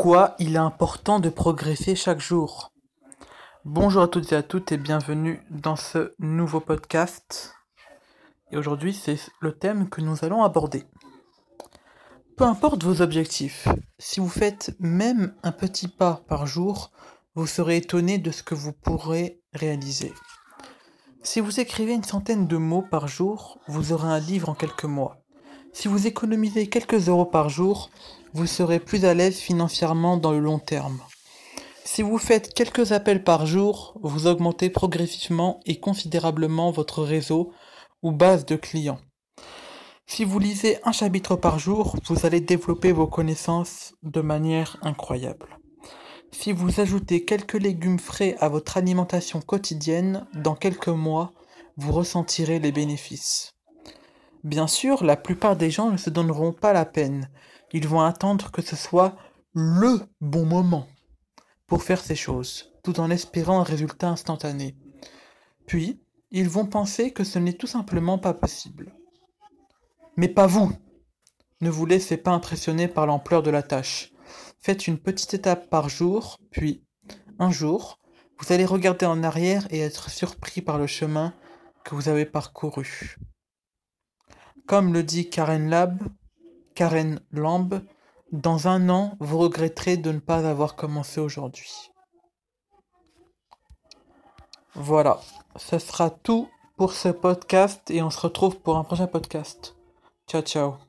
Pourquoi il est important de progresser chaque jour Bonjour à toutes et à toutes et bienvenue dans ce nouveau podcast. Et aujourd'hui, c'est le thème que nous allons aborder. Peu importe vos objectifs, si vous faites même un petit pas par jour, vous serez étonné de ce que vous pourrez réaliser. Si vous écrivez une centaine de mots par jour, vous aurez un livre en quelques mois. Si vous économisez quelques euros par jour, vous serez plus à l'aise financièrement dans le long terme. Si vous faites quelques appels par jour, vous augmentez progressivement et considérablement votre réseau ou base de clients. Si vous lisez un chapitre par jour, vous allez développer vos connaissances de manière incroyable. Si vous ajoutez quelques légumes frais à votre alimentation quotidienne, dans quelques mois, vous ressentirez les bénéfices. Bien sûr, la plupart des gens ne se donneront pas la peine. Ils vont attendre que ce soit LE bon moment pour faire ces choses, tout en espérant un résultat instantané. Puis, ils vont penser que ce n'est tout simplement pas possible. Mais pas vous Ne vous laissez pas impressionner par l'ampleur de la tâche. Faites une petite étape par jour, puis, un jour, vous allez regarder en arrière et être surpris par le chemin que vous avez parcouru. Comme le dit Karen Lab, Karen Lamb, dans un an, vous regretterez de ne pas avoir commencé aujourd'hui. Voilà, ce sera tout pour ce podcast et on se retrouve pour un prochain podcast. Ciao ciao.